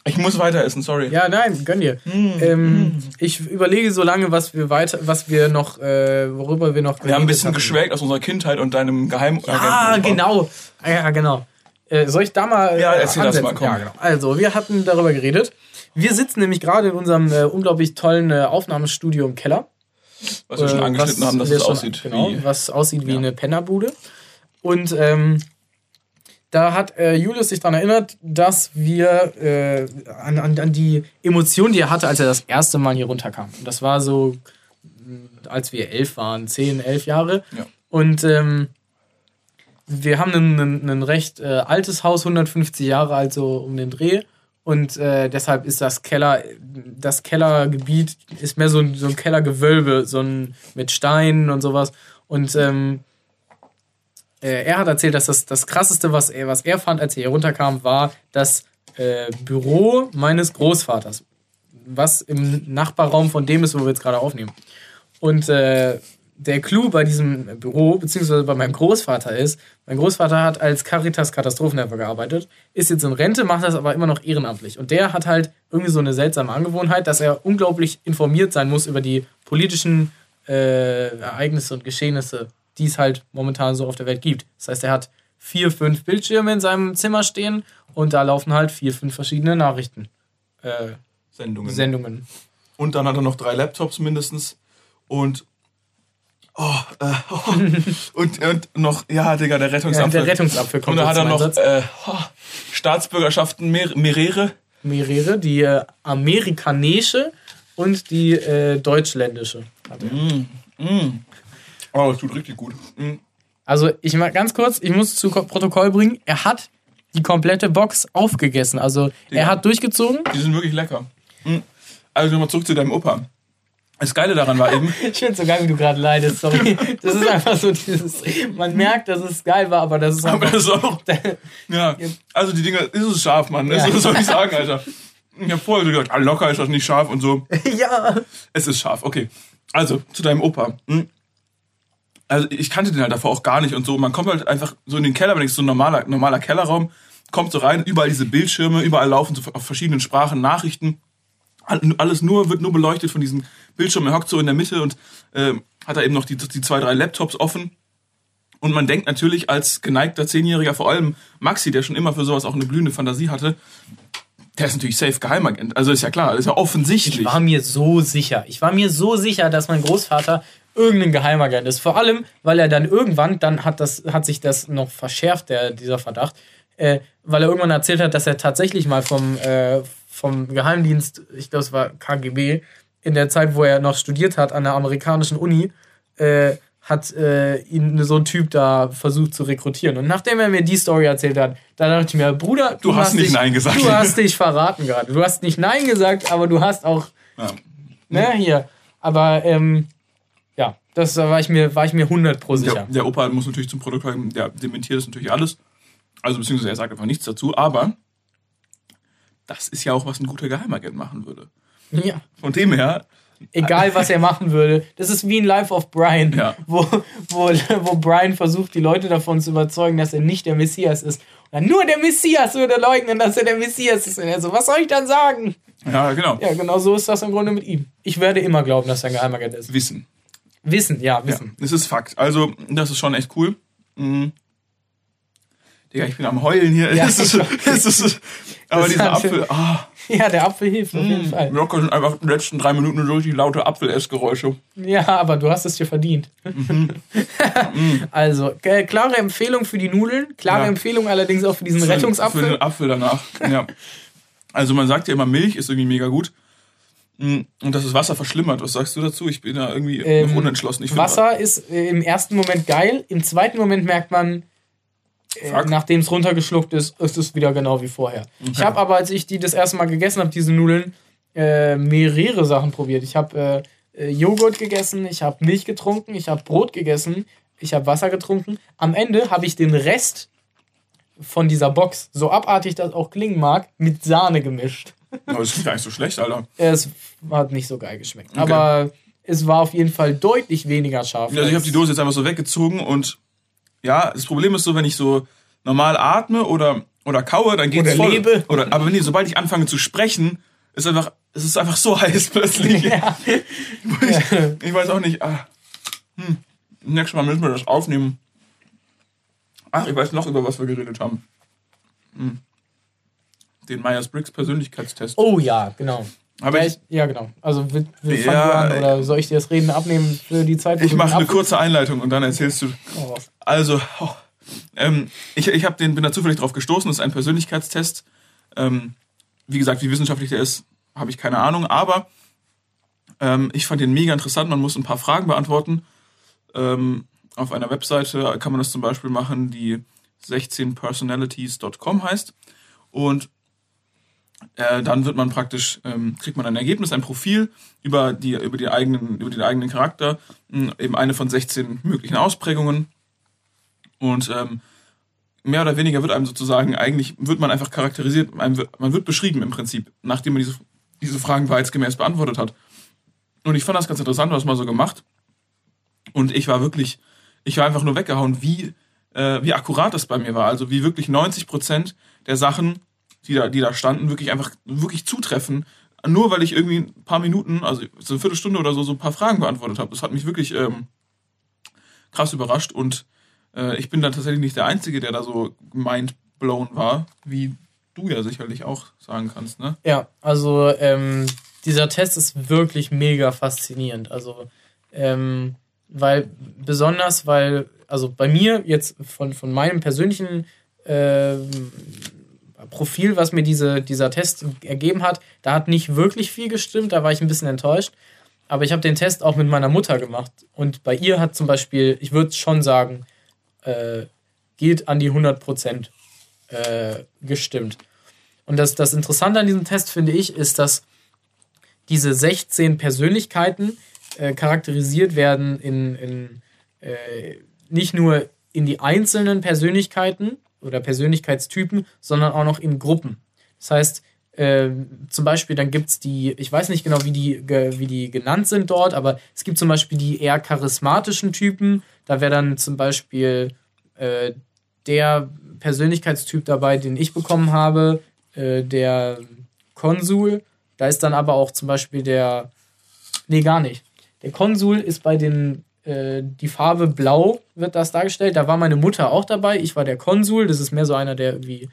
Ich muss weiter essen, sorry. Ja, nein, gönn dir. Mm, ähm, mm. Ich überlege so lange, was wir weiter, was wir noch, äh, worüber wir noch. Wir haben ein bisschen geschwelgt aus unserer Kindheit und deinem Geheim. Ah, genau. Ja, genau. Äh, soll ich da mal. Ja, erzähl ansetzen? das mal, komm. Ja, genau. Also, wir hatten darüber geredet. Wir sitzen nämlich gerade in unserem äh, unglaublich tollen äh, Aufnahmestudio im Keller. Was wir schon äh, angeschnitten haben, dass es aussieht. Genau, wie, was aussieht wie ja. eine Pennerbude. Und ähm, da hat äh, Julius sich daran erinnert, dass wir äh, an, an, an die Emotionen, die er hatte, als er das erste Mal hier runterkam. Und das war so, als wir elf waren, zehn, elf Jahre. Ja. Und ähm, wir haben ein, ein, recht äh, altes Haus, 150 Jahre alt, so um den Dreh. Und äh, deshalb ist das Keller, das Kellergebiet ist mehr so ein, so ein Kellergewölbe, so ein mit Steinen und sowas. Und ähm, äh, er hat erzählt, dass das, das krasseste, was er, was er fand, als er hier runterkam, war das äh, Büro meines Großvaters. Was im Nachbarraum von dem ist, wo wir jetzt gerade aufnehmen. Und äh, der Clou bei diesem Büro, beziehungsweise bei meinem Großvater ist, mein Großvater hat als Caritas Katastrophenhelfer gearbeitet, ist jetzt in Rente, macht das aber immer noch ehrenamtlich. Und der hat halt irgendwie so eine seltsame Angewohnheit, dass er unglaublich informiert sein muss über die politischen äh, Ereignisse und Geschehnisse die es halt momentan so auf der Welt gibt. Das heißt, er hat vier, fünf Bildschirme in seinem Zimmer stehen und da laufen halt vier, fünf verschiedene Nachrichten. Äh, Sendungen. Sendungen. Und dann hat er noch drei Laptops mindestens und Oh, äh, <laughs> oh. und, und noch, ja, Digga, der Rettungsapfel. Ja, der Rettungsapfel kommt Und dann hat er noch äh, oh, Staatsbürgerschaften mer mehrere. Mehrere, die äh, amerikanische und die äh, deutschländische. Mm, mm. Oh, das tut richtig gut. Mhm. Also, ich mal ganz kurz, ich muss zu Protokoll bringen, er hat die komplette Box aufgegessen. Also, die, er hat durchgezogen. Die sind wirklich lecker. Mhm. Also, nochmal zurück zu deinem Opa. Das Geile daran war eben. <laughs> ich finde so geil, wie du gerade leidest, sorry. <laughs> Das ist einfach so dieses. Man merkt, dass es geil war, aber das ist Aber das ist auch. <laughs> ja. Also die Dinger, ist es scharf, Mann. Ja. Das soll ich sagen, Alter. Ich hab vorher so gedacht, ah, locker ist das nicht scharf und so. ja. Es ist scharf, okay. Also, zu deinem Opa. Hm also ich kannte den halt davor auch gar nicht und so. Man kommt halt einfach so in den Keller, wenn ich so ein normaler, normaler Kellerraum, kommt so rein, überall diese Bildschirme, überall laufen so auf verschiedenen Sprachen Nachrichten. Alles nur, wird nur beleuchtet von diesen Bildschirmen. Er hockt so in der Mitte und äh, hat da eben noch die, die zwei, drei Laptops offen. Und man denkt natürlich als geneigter Zehnjähriger, vor allem Maxi, der schon immer für sowas auch eine blühende Fantasie hatte, der ist natürlich safe Geheimagent. Also ist ja klar, ist ja offensichtlich. Ich war mir so sicher. Ich war mir so sicher, dass mein Großvater irgendein Geheimagent ist. Vor allem, weil er dann irgendwann, dann hat, das, hat sich das noch verschärft, der, dieser Verdacht, äh, weil er irgendwann erzählt hat, dass er tatsächlich mal vom, äh, vom Geheimdienst, ich glaube es war KGB, in der Zeit, wo er noch studiert hat an der amerikanischen Uni, äh, hat äh, ihn so ein Typ da versucht zu rekrutieren. Und nachdem er mir die Story erzählt hat, da dachte ich mir, Bruder, du, du hast, hast, nicht dich, Nein gesagt. Du hast dich verraten gerade. Du hast nicht Nein gesagt, aber du hast auch, ja. ne, hier. Aber ähm, das war ich mir, war ich mir 100 pro sicher. Der, der Opa muss natürlich zum Protokoll, der dementiert das natürlich alles. Also beziehungsweise er sagt einfach nichts dazu, aber das ist ja auch, was ein guter Geheimagent machen würde. Ja. Von dem her. Egal, was er machen würde. Das ist wie in Life of Brian, ja. wo, wo, wo Brian versucht, die Leute davon zu überzeugen, dass er nicht der Messias ist. Und dann nur der Messias würde leugnen, dass er der Messias ist. Und er so, was soll ich dann sagen? Ja, genau. Ja, genau so ist das im Grunde mit ihm. Ich werde immer glauben, dass er ein Geheimagent ist. Wissen. Wissen, ja, Wissen. Ja, das ist Fakt. Also, das ist schon echt cool. Mhm. Digga, ich bin am Heulen hier. Ja, <laughs> ist, das ist, aber dieser Apfel. Ah. Ja, der Apfel hilft auf jeden mmh, Fall. Locker sind einfach die letzten drei Minuten durch die laute Apfelessgeräusche. Ja, aber du hast es dir verdient. Mhm. <laughs> also, äh, klare Empfehlung für die Nudeln. Klare ja. Empfehlung allerdings auch für diesen für, Rettungsapfel. Für den Apfel danach, ja. <laughs> Also man sagt ja immer, Milch ist irgendwie mega gut. Mm, und dass das Wasser verschlimmert. Was sagst du dazu? Ich bin da irgendwie ähm, unentschlossen. Ich Wasser ist äh, im ersten Moment geil, im zweiten Moment merkt man, äh, nachdem es runtergeschluckt ist, ist es wieder genau wie vorher. Okay. Ich habe aber, als ich die das erste Mal gegessen habe, diese Nudeln, äh, mehrere Sachen probiert. Ich habe äh, äh, Joghurt gegessen, ich habe Milch getrunken, ich habe Brot gegessen, ich habe Wasser getrunken. Am Ende habe ich den Rest von dieser Box, so abartig das auch klingen mag, mit Sahne gemischt. <laughs> Aber das ist gar nicht so schlecht, Alter. Es hat nicht so geil geschmeckt. Okay. Aber es war auf jeden Fall deutlich weniger scharf. Also ich habe die Dose jetzt einfach so weggezogen und ja, das Problem ist so, wenn ich so normal atme oder, oder kaue, dann geht es voll. Lebe. Oder, aber wenn ich, sobald ich anfange zu sprechen, ist einfach, es ist einfach so <laughs> heiß plötzlich. Ja. <laughs> Ich, ich, weiß auch nicht. Ah, hm, nächstes Mal müssen wir das aufnehmen. Ach, ich weiß noch, über was wir geredet haben. Hm den Myers-Briggs Persönlichkeitstest. Oh ja, genau. Aber ja, ich, ja, genau. Also wir, wir ja, fangen an oder soll ich dir das Reden abnehmen für die Zeit? Ich mache eine kurze Einleitung und dann erzählst du. Oh. Also, oh, ähm, ich, ich hab den, bin da zufällig drauf gestoßen. Das ist ein Persönlichkeitstest. Ähm, wie gesagt, wie wissenschaftlich der ist, habe ich keine Ahnung. Aber ähm, ich fand den mega interessant. Man muss ein paar Fragen beantworten. Ähm, auf einer Webseite kann man das zum Beispiel machen, die 16personalities.com heißt. Und äh, dann wird man praktisch, ähm, kriegt man ein Ergebnis, ein Profil über, die, über, die eigenen, über den eigenen Charakter, mh, eben eine von 16 möglichen Ausprägungen. Und ähm, mehr oder weniger wird einem sozusagen, eigentlich wird man einfach charakterisiert, man wird, man wird beschrieben im Prinzip, nachdem man diese, diese Fragen wahrheitsgemäß beantwortet hat. Und ich fand das ganz interessant, was mal so gemacht. Und ich war wirklich, ich war einfach nur weggehauen, wie, äh, wie akkurat das bei mir war. Also wie wirklich 90 Prozent der Sachen die da, die da standen, wirklich einfach wirklich zutreffen. Nur weil ich irgendwie ein paar Minuten, also so eine Viertelstunde oder so, so ein paar Fragen beantwortet habe. Das hat mich wirklich ähm, krass überrascht und äh, ich bin da tatsächlich nicht der Einzige, der da so mindblown war, wie du ja sicherlich auch sagen kannst, ne? Ja, also ähm, dieser Test ist wirklich mega faszinierend. Also, ähm, weil, besonders weil, also bei mir jetzt von, von meinem persönlichen ähm, Profil, was mir diese, dieser Test ergeben hat, da hat nicht wirklich viel gestimmt, da war ich ein bisschen enttäuscht. Aber ich habe den Test auch mit meiner Mutter gemacht. Und bei ihr hat zum Beispiel, ich würde schon sagen, äh, geht an die 100 Prozent äh, gestimmt. Und das, das Interessante an diesem Test, finde ich, ist, dass diese 16 Persönlichkeiten äh, charakterisiert werden in, in äh, nicht nur in die einzelnen Persönlichkeiten, oder Persönlichkeitstypen, sondern auch noch in Gruppen. Das heißt, äh, zum Beispiel, dann gibt es die, ich weiß nicht genau, wie die, wie die genannt sind dort, aber es gibt zum Beispiel die eher charismatischen Typen. Da wäre dann zum Beispiel äh, der Persönlichkeitstyp dabei, den ich bekommen habe, äh, der Konsul. Da ist dann aber auch zum Beispiel der, nee, gar nicht. Der Konsul ist bei den äh, die Farbe Blau wird das dargestellt. Da war meine Mutter auch dabei. Ich war der Konsul. Das ist mehr so einer, der irgendwie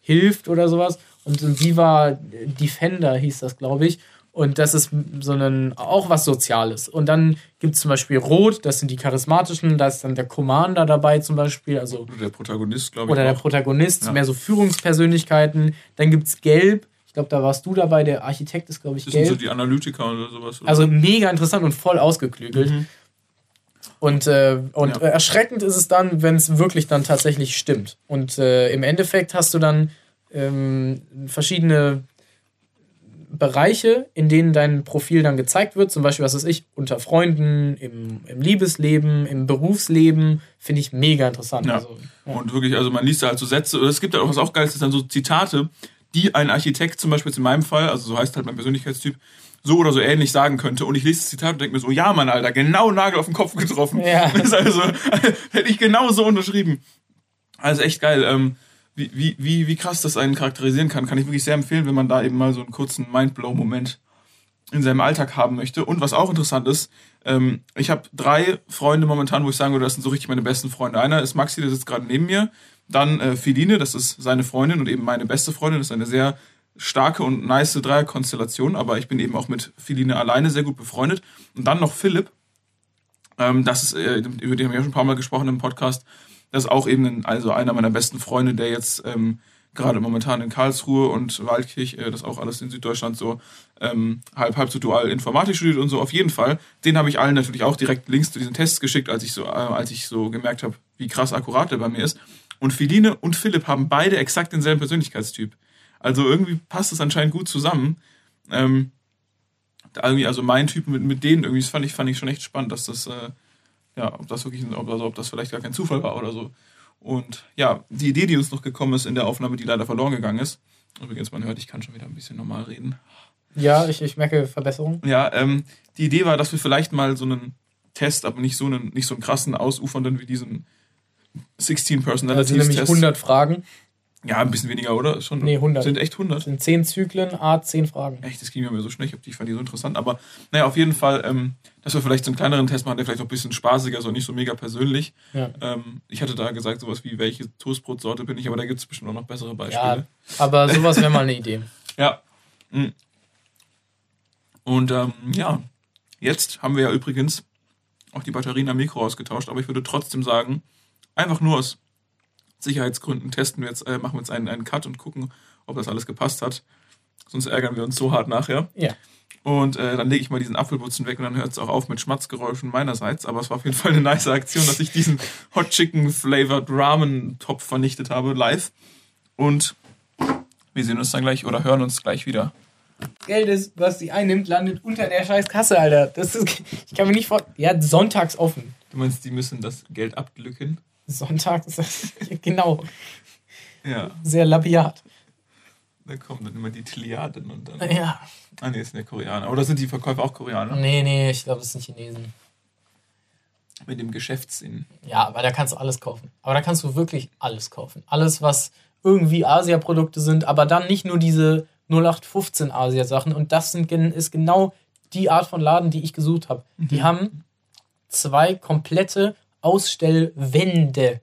hilft oder sowas. Und, und sie war Defender, hieß das, glaube ich. Und das ist so ein, auch was Soziales. Und dann gibt es zum Beispiel Rot, das sind die charismatischen, da ist dann der Commander dabei zum Beispiel. Also, oder der Protagonist, glaube ich. Oder der Protagonist, ja. mehr so Führungspersönlichkeiten. Dann gibt es Gelb, ich glaube, da warst du dabei, der Architekt ist, glaube ich, das gelb. Das sind so die Analytiker oder sowas. Oder? Also mega interessant und voll ausgeklügelt. Mhm. Und, äh, und ja. erschreckend ist es dann, wenn es wirklich dann tatsächlich stimmt. Und äh, im Endeffekt hast du dann ähm, verschiedene Bereiche, in denen dein Profil dann gezeigt wird. Zum Beispiel, was weiß ich, unter Freunden, im, im Liebesleben, im Berufsleben. Finde ich mega interessant. Ja. Also, ja. Und wirklich, also man liest da halt so Sätze. Es gibt ja auch was auch Geiles, das dann so Zitate, die ein Architekt zum Beispiel in meinem Fall, also so heißt halt mein Persönlichkeitstyp, so oder so ähnlich sagen könnte. Und ich lese das Zitat und denke mir so, ja, Mann, Alter, genau Nagel auf den Kopf getroffen. Ja. <laughs> Das ist also, <laughs> hätte ich genau so unterschrieben. Also echt geil. Ähm, wie, wie, wie, wie krass das einen charakterisieren kann, kann ich wirklich sehr empfehlen, wenn man da eben mal so einen kurzen Mindblow-Moment in seinem Alltag haben möchte. Und was auch interessant ist, ähm, ich habe drei Freunde momentan, wo ich sagen würde, das sind so richtig meine besten Freunde. Einer ist Maxi, der sitzt gerade neben mir. Dann äh, Feline, das ist seine Freundin und eben meine beste Freundin. Das ist eine sehr starke und nice Dreierkonstellation, aber ich bin eben auch mit Philine alleine sehr gut befreundet. Und dann noch Philipp, ähm, das ist, äh, über den haben wir ja schon ein paar Mal gesprochen im Podcast, das ist auch eben ein, also einer meiner besten Freunde, der jetzt ähm, gerade momentan in Karlsruhe und Waldkirch, äh, das auch alles in Süddeutschland so ähm, halb halb so dual Informatik studiert und so. Auf jeden Fall, den habe ich allen natürlich auch direkt Links zu diesen Tests geschickt, als ich so, äh, als ich so gemerkt habe, wie krass akkurat der bei mir ist. Und Philine und Philipp haben beide exakt denselben Persönlichkeitstyp. Also irgendwie passt es anscheinend gut zusammen. Ähm, irgendwie, also mein Typ mit, mit denen irgendwie, das fand ich, fand ich schon echt spannend, dass das, äh, ja, ob das wirklich, ob, also ob das vielleicht gar kein Zufall war oder so. Und ja, die Idee, die uns noch gekommen ist in der Aufnahme, die leider verloren gegangen ist. Übrigens, man hört, ich kann schon wieder ein bisschen normal reden. Ja, ich, ich merke Verbesserung. Ja, ähm, die Idee war, dass wir vielleicht mal so einen Test, aber nicht so einen, nicht so einen krassen, ausufernden wie diesen 16 Personalities Test. Also nämlich 100 Fragen. Ja, ein bisschen weniger, oder? Schon, nee, 100. Sind echt 100? Sind 10 Zyklen, A, 10 Fragen. Echt, das ging mir so schnell. Ich, die fand die so interessant. Aber naja, auf jeden Fall, ähm, dass wir vielleicht so einen kleineren Test machen, der vielleicht auch ein bisschen spaßiger ist und nicht so mega persönlich. Ja. Ähm, ich hatte da gesagt, sowas wie, welche Toastbrotsorte bin ich, aber da gibt es bestimmt auch noch bessere Beispiele. Ja, aber sowas wäre mal eine Idee. <laughs> ja. Mhm. Und ähm, ja, jetzt haben wir ja übrigens auch die Batterien am Mikro ausgetauscht, aber ich würde trotzdem sagen, einfach nur aus Sicherheitsgründen testen wir jetzt, äh, machen wir jetzt einen, einen Cut und gucken, ob das alles gepasst hat. Sonst ärgern wir uns so hart nachher. Ja. Und äh, dann lege ich mal diesen Apfelbutzen weg und dann hört es auch auf mit Schmatzgeräuschen meinerseits. Aber es war auf jeden Fall eine nice Aktion, dass ich diesen Hot Chicken Flavored Ramen Topf vernichtet habe live. Und wir sehen uns dann gleich oder hören uns gleich wieder. Geld ist, was sie einnimmt, landet unter der scheiß Kasse, Alter. Das ist, ich kann mir nicht vor. Ja, sonntags offen. Du meinst, die müssen das Geld abglücken? Sonntags, <laughs> genau. Ja. Sehr labiat. Da kommen dann immer die Tiliaden und dann. Ja. Ah, nee, ist der Koreaner. Oder sind die Verkäufer auch Koreaner? Nee, nee, ich glaube, das sind Chinesen. Mit dem Geschäftssinn. Ja, aber da kannst du alles kaufen. Aber da kannst du wirklich alles kaufen. Alles, was irgendwie Asia-Produkte sind, aber dann nicht nur diese 0815 Asia-Sachen. Und das sind, ist genau die Art von Laden, die ich gesucht habe. Mhm. Die haben zwei komplette Ausstellwände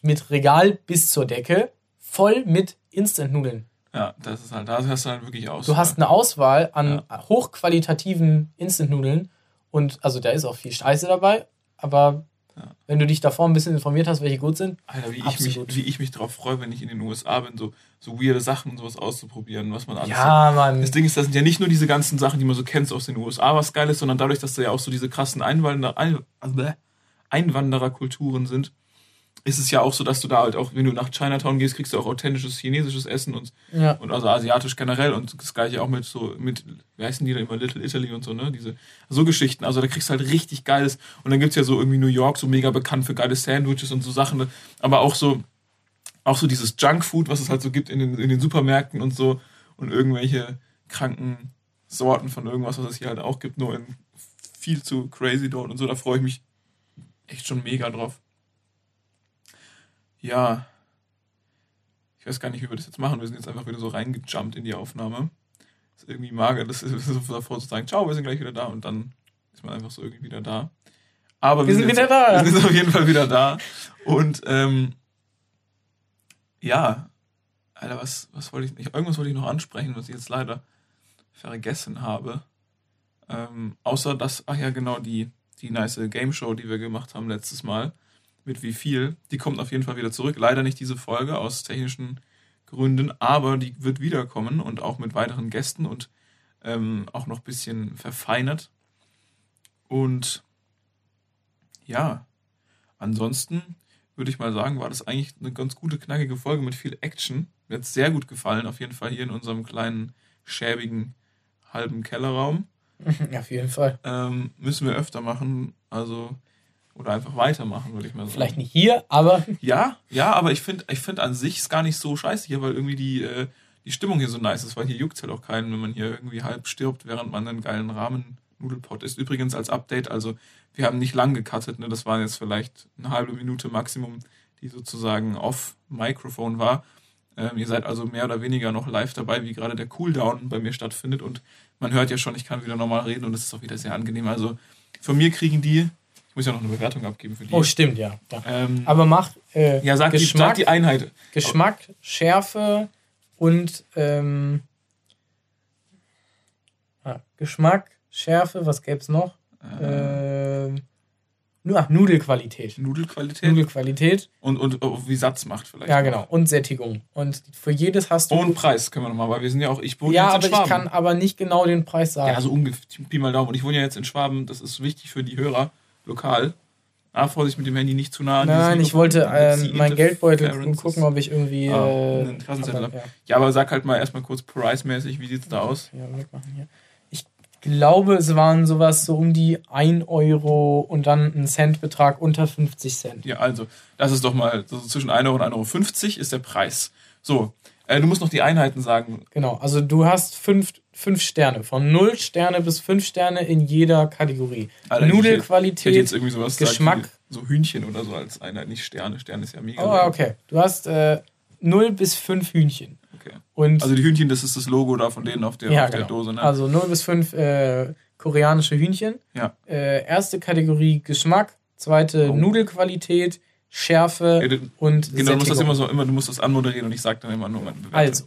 mit Regal bis zur Decke, voll mit Instant-Nudeln. Ja, das ist halt, da hast du halt wirklich aus. Du hast eine Auswahl an ja. hochqualitativen Instant-Nudeln und also da ist auch viel Scheiße dabei, aber ja. wenn du dich davor ein bisschen informiert hast, welche gut sind. Alter, wie ich, mich, wie ich mich darauf freue, wenn ich in den USA bin, so, so weirde Sachen und sowas auszuprobieren, was man alles. Ja, so. Mann. Das Ding ist, das sind ja nicht nur diese ganzen Sachen, die man so kennt aus den USA, was geil ist, sondern dadurch, dass da ja auch so diese krassen Einwanderer, Einwandererkulturen sind ist es ja auch so, dass du da halt auch, wenn du nach Chinatown gehst, kriegst du auch authentisches chinesisches Essen und, ja. und also asiatisch generell und das gleiche auch mit so, mit, wie heißen die da immer, Little Italy und so, ne? Diese, so Geschichten. Also da kriegst du halt richtig geiles, und dann gibt's ja so irgendwie New York, so mega bekannt für geile Sandwiches und so Sachen, aber auch so, auch so dieses Junkfood, was es halt so gibt in den, in den Supermärkten und so und irgendwelche kranken Sorten von irgendwas, was es hier halt auch gibt, nur in viel zu crazy dort und so, da freue ich mich echt schon mega drauf ja, ich weiß gar nicht, wie wir das jetzt machen. Wir sind jetzt einfach wieder so reingejumpt in die Aufnahme. Das ist irgendwie mager, das ist so davor zu sagen, ciao, wir sind gleich wieder da und dann ist man einfach so irgendwie wieder da. Aber wir, sind, sind wieder da. <laughs> Wir sind auf jeden Fall wieder da. Und ähm, ja, Alter, was, was wollte ich nicht? Irgendwas wollte ich noch ansprechen, was ich jetzt leider vergessen habe. Ähm, außer dass, ach ja, genau, die, die nice Game Show, die wir gemacht haben letztes Mal mit wie viel. Die kommt auf jeden Fall wieder zurück. Leider nicht diese Folge aus technischen Gründen, aber die wird wiederkommen und auch mit weiteren Gästen und ähm, auch noch ein bisschen verfeinert. Und ja, ansonsten würde ich mal sagen, war das eigentlich eine ganz gute, knackige Folge mit viel Action. Mir hat sehr gut gefallen, auf jeden Fall hier in unserem kleinen, schäbigen, halben Kellerraum. <laughs> Auf jeden Fall. Ähm, müssen wir öfter machen. Also oder einfach weitermachen, würde ich mal sagen. Vielleicht nicht hier, aber. <laughs> Ja, ja, aber ich finde ich find an sich es gar nicht so scheiße hier, weil irgendwie die, äh, die Stimmung hier so nice ist, weil hier juckt es halt auch keinen, wenn man hier irgendwie halb stirbt, während man einen geilen Rahmen-Nudelpot isst. Übrigens als Update, also wir haben nicht lang gecuttet, ne? das war jetzt vielleicht eine halbe Minute Maximum, die sozusagen off-Mikrofon war. Ähm, ihr seid also mehr oder weniger noch live dabei, wie gerade der Cooldown bei mir stattfindet und man hört ja schon, ich kann wieder normal reden und es ist auch wieder sehr angenehm. Also von mir kriegen die ich muss ja noch eine Bewertung abgeben für die. Oh, stimmt, ja. ja. Ähm, Aber mach äh, ja, sag Geschmack, die, sag die Einheit. Geschmack, Schärfe und ähm, ah, Geschmack, Schärfe, was gäbe es noch? Äh, ähm, Ach, Nudelqualität. Nudelqualität. Nudelqualität. Und, und oh, wie Satz macht vielleicht. Ja, genau. Und Sättigung. Und für jedes hast du. Und Preis können wir nochmal, weil wir sind ja auch, ich wohne ja, jetzt aber in Schwaben. ich kann aber nicht genau den Preis sagen. Ja, so ungefähr, Pi mal Daumen. Und ich wohne ja jetzt in Schwaben, das ist wichtig für die Hörer, lokal. Ah, Vorsicht mit dem Handy nicht zu nah an Nein, ich wollte Die meinen Geldbeutel gucken, ob ich irgendwie. Ah, äh, einen Kassenzettel aber, hab. ja. Ja, aber sag halt mal erstmal kurz Price-mäßig, wie sieht's da aus? Ja, wegmachen hier. Glaube, es waren sowas so um die 1 Euro und dann ein Centbetrag unter 50 Cent. Ja, also, das ist doch mal so zwischen 1 Euro und 1,50 Euro ist der Preis. So, äh, du musst noch die Einheiten sagen. Genau, also du hast fünf, fünf Sterne, von 0 Sterne bis 5 Sterne in jeder Kategorie. Alter, Nudelqualität, gesagt Geschmack. wie so Hühnchen oder so als Einheit, nicht Sterne. Sterne ist ja mega. Oh, okay. Du hast äh, 0 bis 5 Hühnchen. Okay. Und Also die Hühnchen, das ist das Logo da von denen auf der, ja, auf der genau. Dose, ne? Also 0 bis 5 äh, koreanische Hühnchen. ja. Äh, erste Kategorie Geschmack, zweite Oh. Nudelqualität, Schärfe Ja, du- und Genau, du musst das Sättigung. immer so, immer, du musst das anmoderieren und ich sag dann immer nur meine Bewertung. Also,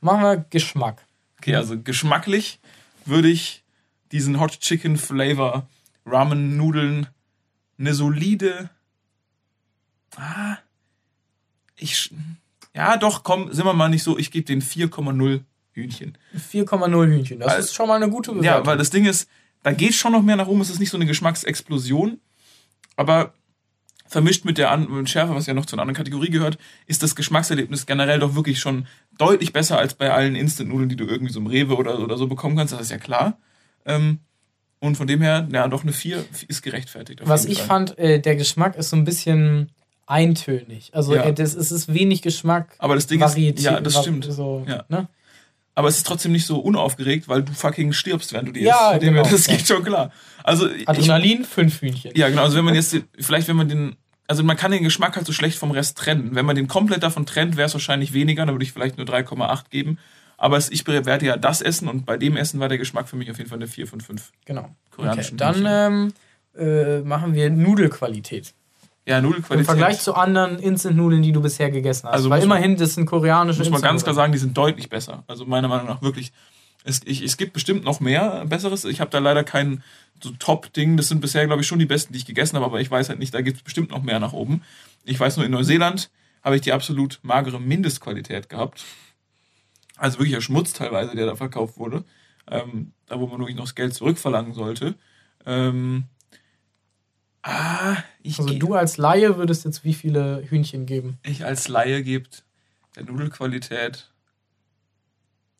machen wir Geschmack. Okay, also geschmacklich würde ich diesen Hot Chicken Flavor Ramen Nudeln eine solide. Ah, ich. Ja, doch, komm, sind wir mal nicht so. Ich gebe den 4,0 Hühnchen. 4,0 Hühnchen. Das Also- ist schon mal eine gute Bewertung. Ja, weil das Ding ist, da geht schon noch mehr nach oben. Es ist nicht so eine Geschmacksexplosion, aber vermischt mit der An mit Schärfe, was ja noch zu einer anderen Kategorie gehört, ist das Geschmackserlebnis generell doch wirklich schon deutlich besser als bei allen Instant-Nudeln, die du irgendwie so im Rewe oder, oder so bekommen kannst. Das ist ja klar. Ähm, und von dem her, ja, doch eine 4 ist gerechtfertigt. Was ich Fall. fand, äh, der Geschmack ist so ein bisschen eintönig. Also Ja. äh, das, es ist wenig Geschmack. Aber das Ding Varietät, ist, ja, das stimmt. So, Ja. ne? Aber es ist trotzdem nicht so unaufgeregt, weil du fucking stirbst, während du die Ja, isst. Genau, Das ja. geht schon klar. Also, ich, Adrenalin, fünf Hühnchen. Ja, genau. Also wenn man jetzt, vielleicht wenn man den, also man kann den Geschmack halt so schlecht vom Rest trennen. Wenn man den komplett davon trennt, wäre es wahrscheinlich weniger, dann würde ich vielleicht nur 3,8 geben. Aber ich werde ja das essen und bei dem Essen war der Geschmack für mich auf jeden Fall eine 4 von 5. Genau. Okay. Koreanischen Dann ähm, äh, machen wir Nudelqualität. Ja, Im Nudelqualität. Vergleich zu anderen Instant-Nudeln, die du bisher gegessen hast. Also Weil immerhin, das sind koreanische muss man ganz klar sagen, die sind deutlich besser. Also meiner Meinung nach wirklich. Es, ich, es gibt bestimmt noch mehr Besseres. Ich habe da leider kein so Top-Ding. Das sind bisher, glaube ich, schon die besten, die ich gegessen habe, aber ich weiß halt nicht, da gibt es bestimmt noch mehr nach oben. Ich weiß nur, in Neuseeland habe ich die absolut magere Mindestqualität gehabt. Also wirklicher Schmutz teilweise, der da verkauft wurde. Ähm, da, wo man wirklich noch das Geld zurückverlangen sollte. Ähm, ah, ich, Also du als Laie würdest jetzt wie viele Hühnchen geben? ich als Laie gibt der Nudelqualität.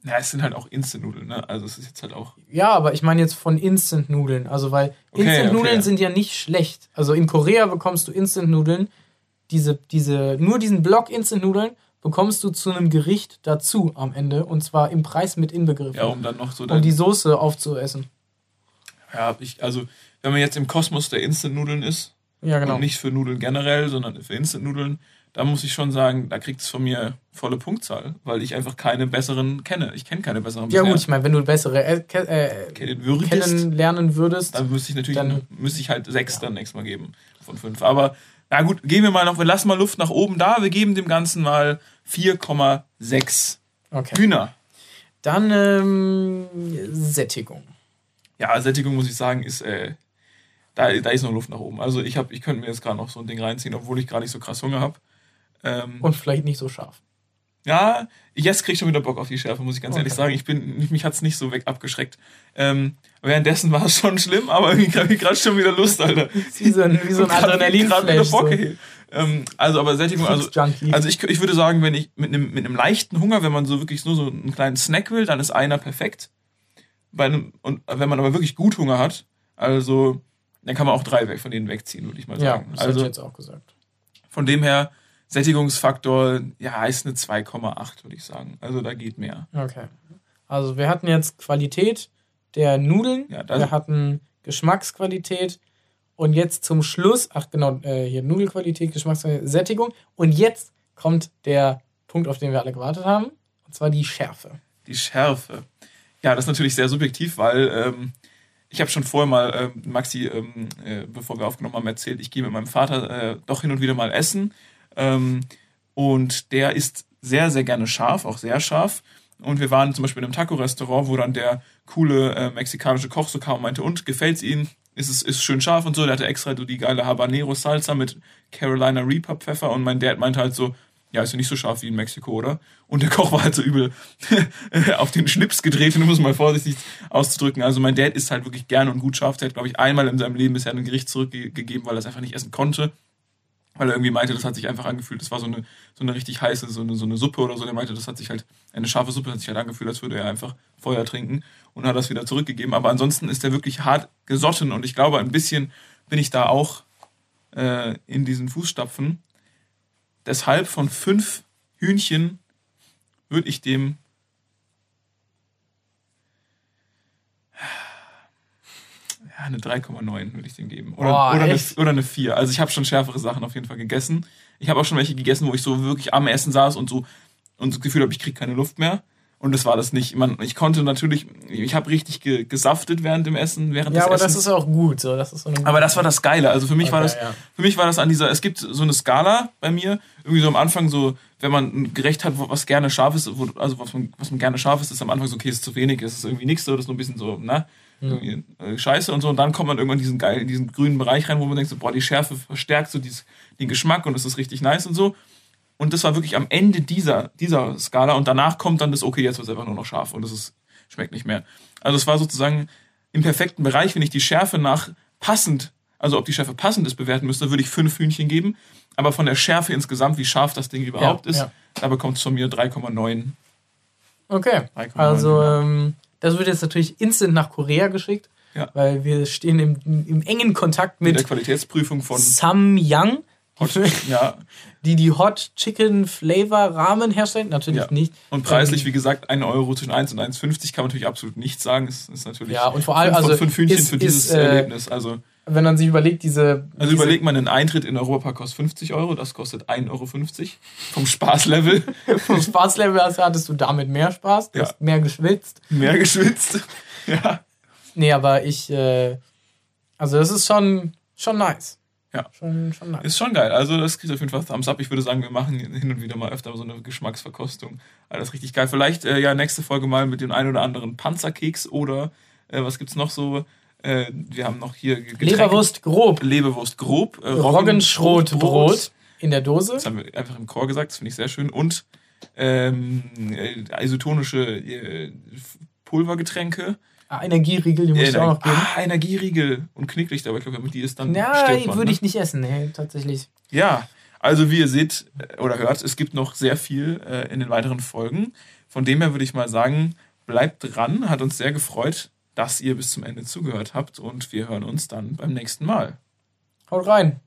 Ja, es sind halt auch Instant-Nudeln, ne? Also es ist jetzt halt auch. Ja, aber ich meine jetzt von Instant-Nudeln. Also, weil Okay, Instant-Nudeln okay. sind ja nicht schlecht. Also in Korea bekommst du Instant-Nudeln. Diese, diese, nur diesen Block Instant-Nudeln bekommst du zu einem Gericht dazu am Ende. Und zwar im Preis mit inbegriffen. Ja, um dann noch so um dann, die Soße aufzuessen. Ja, ich, also, wenn man jetzt im Kosmos der Instant-Nudeln ist, Ja, genau. und nicht für Nudeln generell, sondern für Instant-Nudeln, da muss ich schon sagen, da kriegt es von mir volle Punktzahl, weil ich einfach keine besseren kenne. Ich kenne keine besseren Ja, bisher. gut, ich meine, wenn du bessere äh, äh, kennen würdest, kennenlernen würdest. dann müsste ich natürlich Dann- müsste ich halt sechs dann nächstes Mal geben von fünf. Aber na gut, geben wir mal noch, wir lassen mal Luft nach oben da. Wir geben dem Ganzen mal 4,6 Okay. Hühner. Dann ähm, Sättigung. Ja, Sättigung muss ich sagen, ist äh, da, da ist noch Luft nach oben. Also ich habe, ich könnte mir jetzt gerade noch so ein Ding reinziehen, obwohl ich gerade nicht so krass Hunger habe. Ähm, Und vielleicht nicht so scharf. Ja, jetzt krieg ich schon wieder Bock auf die Schärfe, muss ich ganz Okay. ehrlich sagen. Ich bin, mich hat's nicht so weg abgeschreckt. Ähm, währenddessen war es schon schlimm, aber irgendwie <laughs> habe ich gerade schon wieder Lust, Alter. Wie so ein, wie so ein Adrenalinflash. Bock, So. ähm, also, aber Sättigung, also, also ich, ich würde sagen, wenn ich mit einem, mit einem leichten Hunger, wenn man so wirklich nur so einen kleinen Snack will, dann ist einer perfekt. Bei einem, und wenn man aber wirklich gut Hunger hat, also, dann kann man auch drei weg von denen wegziehen, würde ich mal ja, sagen. das hätte also, ich jetzt auch gesagt. von dem her, Sättigungsfaktor, ja, ist eine 2,8, würde ich sagen. Also da geht mehr. Okay. Also wir hatten jetzt Qualität der Nudeln, Ja, das- wir hatten Geschmacksqualität und jetzt zum Schluss, ach genau, äh, hier Nudelqualität, Geschmacksqualität, Sättigung und jetzt kommt der Punkt, auf den wir alle gewartet haben, und zwar die Schärfe. Die Schärfe. Ja, das ist natürlich sehr subjektiv, weil ähm, ich habe schon vorher mal ähm, Maxi, ähm, äh, bevor wir aufgenommen haben, erzählt, ich gehe mit meinem Vater äh, doch hin und wieder mal essen. Ähm, und der isst sehr, sehr gerne scharf, auch sehr scharf. Und wir waren zum Beispiel in einem Taco-Restaurant, wo dann der coole äh, mexikanische Koch so kam und meinte, und gefällt's Ihnen? ist es ist schön scharf und so. Der hatte extra so die geile Habanero Salsa mit Carolina Reaper Pfeffer und mein Dad meinte halt so, ja, ist ja nicht so scharf wie in Mexiko, oder? Und der Koch war halt so übel <laughs> auf den Schlips gedreht, um es mal vorsichtig auszudrücken. Also mein Dad isst halt wirklich gerne und gut scharf. Der hat, glaube ich, einmal in seinem Leben bisher ein Gericht zurückgegeben, weil er es einfach nicht essen konnte. Weil er irgendwie meinte, das hat sich einfach angefühlt. Das war so eine, so eine richtig heiße, so eine, so eine Suppe oder so. Der meinte, das hat sich halt, eine scharfe Suppe hat sich halt angefühlt, als würde er einfach Feuer trinken und hat das wieder zurückgegeben. Aber ansonsten ist er wirklich hart gesotten und ich glaube, ein bisschen bin ich da auch äh, in diesen Fußstapfen Deshalb von fünf Hühnchen würde ich dem ja, eine 3,9 würde ich dem geben. Oder, Boah, oder, eine, oder eine 4. Also ich habe schon schärfere Sachen auf jeden Fall gegessen. Ich habe auch schon welche gegessen, wo ich so wirklich am Essen saß und so und das Gefühl habe, ich kriege keine Luft mehr. Und das war das nicht. Man, ich konnte natürlich, ich habe richtig ge, gesaftet während dem Essen, während ja, des aber Essens. das ist auch gut. So. Das ist so aber das war das Geile. Also für mich okay, war das, ja. für mich war das an dieser. Es gibt so eine Skala bei mir. Irgendwie so am Anfang so, wenn man ein Gericht hat, was gerne scharf ist, wo, also was man, was man gerne scharf ist, ist am Anfang so, okay, ist zu wenig, ist irgendwie nichts so, das ist nur ein bisschen so, ne? Mhm. Scheiße und so. Und dann kommt man irgendwann in diesen geilen, diesen grünen Bereich rein, wo man denkt so, boah, die Schärfe verstärkt so dieses, den Geschmack und es ist richtig nice und so. Und das war wirklich am Ende dieser, dieser Skala. Und danach kommt dann das, okay, jetzt wird es einfach nur noch scharf und es ist, schmeckt nicht mehr. Also es war sozusagen im perfekten Bereich, wenn ich die Schärfe nach passend, also ob die Schärfe passend ist, bewerten müsste, würde ich fünf Hühnchen geben. Aber von der Schärfe insgesamt, wie scharf das Ding überhaupt ja, ist, ja. da bekommt es von mir 3,9. Okay. 3, also ähm, das wird jetzt natürlich instant nach Korea geschickt. Ja. Weil wir stehen im, im engen Kontakt mit, mit der Qualitätsprüfung von Samyang. Hot, ja. Die die Hot Chicken Flavor Rahmen herstellen, natürlich ja. nicht. Und preislich, ähm, wie gesagt, 1 Euro zwischen 1 und 1,50 kann man natürlich absolut nicht sagen. Es ist natürlich ja, und vor allem, also fünf Hühnchen ist, für dieses ist, äh, Erlebnis. Also, wenn man sich überlegt, diese. Also diese überlegt man, ein Eintritt in Europa kostet 50 Euro, das kostet 1,50 Euro vom Spaßlevel. <laughs> vom Spaßlevel hattest du damit mehr Spaß, du ja. hast mehr geschwitzt. Mehr geschwitzt, <laughs> ja. Nee, aber ich, äh, also das ist schon, schon nice. Ja. Schon, schon. Ist schon geil. Also, das kriegt auf jeden Fall Thumbs up. Ich würde sagen, wir machen hin und wieder mal öfter so eine Geschmacksverkostung. Alles richtig geil. Vielleicht, äh, ja, nächste Folge mal mit dem einen oder anderen Panzerkeks oder äh, was gibt's noch so? Äh, wir haben noch hier Getränke. Leberwurst grob. Leberwurst grob. Äh, Roggenschrotbrot in der Dose. Das haben wir einfach im Chor gesagt, das finde ich sehr schön. Und ähm, äh, isotonische äh, Pulvergetränke. Ah, Energieriegel, die muss ich auch noch geben. Ah, Energieriegel und Knicklicht, aber ich glaube, die ist dann. Nein, würde ne? ich nicht essen, nee, tatsächlich. Ja, also wie ihr seht äh, oder hört, es gibt noch sehr viel äh, in den weiteren Folgen. Von dem her würde ich mal sagen, bleibt dran. Hat uns sehr gefreut, dass ihr bis zum Ende zugehört habt und wir hören uns dann beim nächsten Mal. Haut rein!